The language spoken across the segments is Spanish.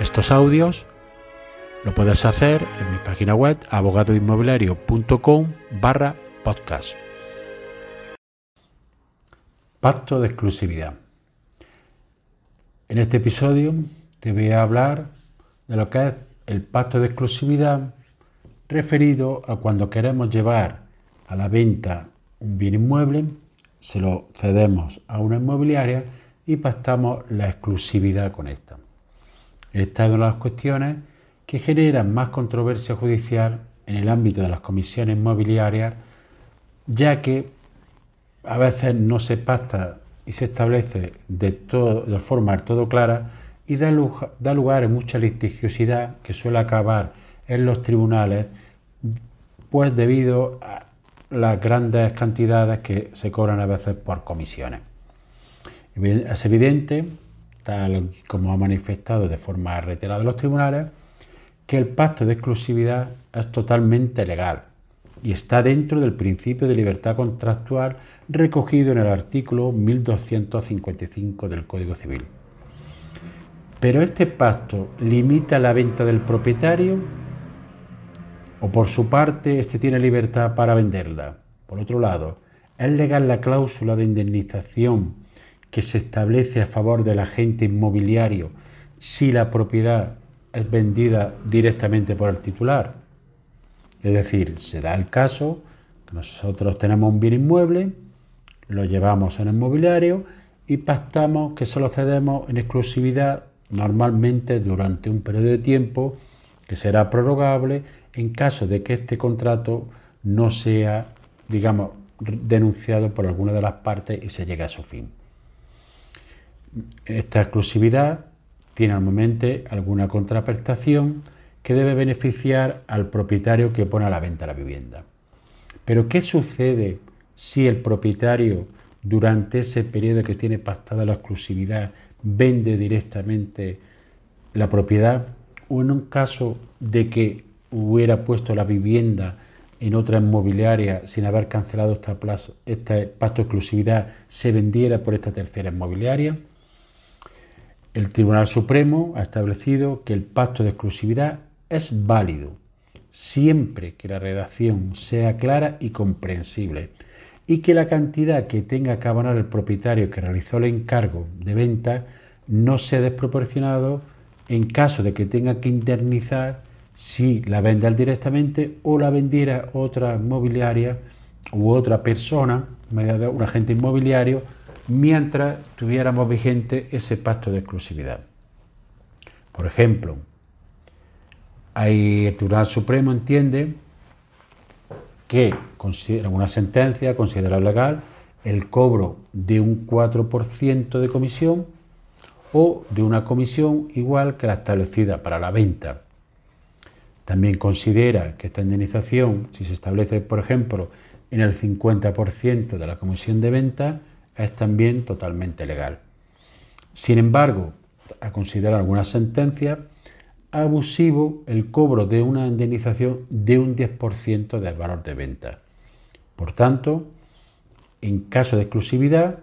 estos audios, lo puedes hacer en mi página web abogadoinmobiliario.com barra podcast. Pacto de exclusividad. En este episodio te voy a hablar de lo que es el pacto de exclusividad referido a cuando queremos llevar a la venta un bien inmueble, se lo cedemos a una inmobiliaria y pactamos la exclusividad con esta. Esta es una de las cuestiones que generan más controversia judicial en el ámbito de las comisiones inmobiliarias, ya que a veces no se pacta y se establece de, todo, de forma del todo clara y da lugar, da lugar a mucha litigiosidad que suele acabar en los tribunales, pues debido a las grandes cantidades que se cobran a veces por comisiones. Es evidente, tal como ha manifestado de forma reiterada los tribunales, que el pacto de exclusividad es totalmente legal y está dentro del principio de libertad contractual recogido en el artículo 1255 del Código Civil. Pero este pacto limita la venta del propietario o por su parte éste tiene libertad para venderla. Por otro lado, es legal la cláusula de indemnización que se establece a favor del agente inmobiliario si la propiedad es vendida directamente por el titular. Es decir, se da el caso que nosotros tenemos un bien inmueble, lo llevamos en el inmobiliario y pactamos que se lo cedemos en exclusividad normalmente durante un periodo de tiempo que será prorrogable en caso de que este contrato no sea, digamos, denunciado por alguna de las partes y se llegue a su fin. Esta exclusividad tiene normalmente alguna contraprestación que debe beneficiar al propietario que pone a la venta la vivienda. Pero ¿qué sucede si el propietario durante ese periodo que tiene pactada la exclusividad vende directamente la propiedad o en un caso de que hubiera puesto la vivienda en otra inmobiliaria sin haber cancelado esta este pacto de exclusividad se vendiera por esta tercera inmobiliaria. El Tribunal Supremo ha establecido que el pacto de exclusividad es válido siempre que la redacción sea clara y comprensible y que la cantidad que tenga que abonar el propietario que realizó el encargo de venta no sea desproporcionado en caso de que tenga que indemnizar si la vende directamente o la vendiera otra inmobiliaria u otra persona, un agente inmobiliario, mientras tuviéramos vigente ese pacto de exclusividad. Por ejemplo, el Tribunal Supremo entiende que considera una sentencia, considera legal el cobro de un 4% de comisión o de una comisión igual que la establecida para la venta. También considera que esta indemnización, si se establece, por ejemplo, en el 50% de la comisión de venta, es también totalmente legal. Sin embargo, a considerar alguna sentencia, abusivo el cobro de una indemnización de un 10% del valor de venta. Por tanto, en caso de exclusividad,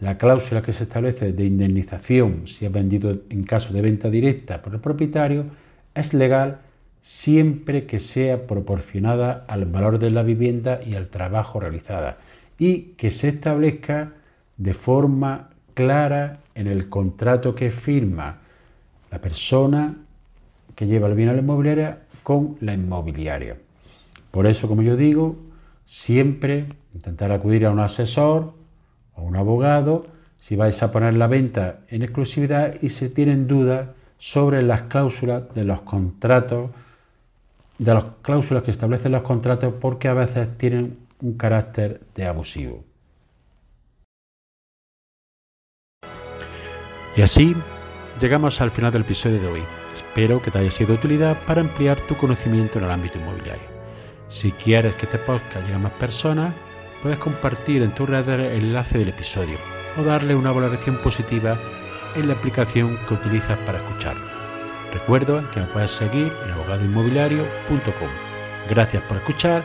la cláusula que se establece de indemnización si es vendido en caso de venta directa por el propietario es legal siempre que sea proporcionada al valor de la vivienda y al trabajo realizado y que se establezca de forma clara en el contrato que firma la persona que lleva el bien a la inmobiliaria con la inmobiliaria. Por eso, como yo digo, siempre intentar acudir a un asesor o un abogado si vais a poner la venta en exclusividad y si tienen dudas sobre las cláusulas de los contratos, de las cláusulas que establecen los contratos, porque a veces tienen un carácter de abusivo. Y así llegamos al final del episodio de hoy. Espero que te haya sido de utilidad para ampliar tu conocimiento en el ámbito inmobiliario. Si quieres que este podcast llegue a más personas, puedes compartir en tu red el enlace del episodio o darle una valoración positiva en la aplicación que utilizas para escucharlo. Recuerda que me puedes seguir en abogadoinmobiliario.com. Gracias por escuchar,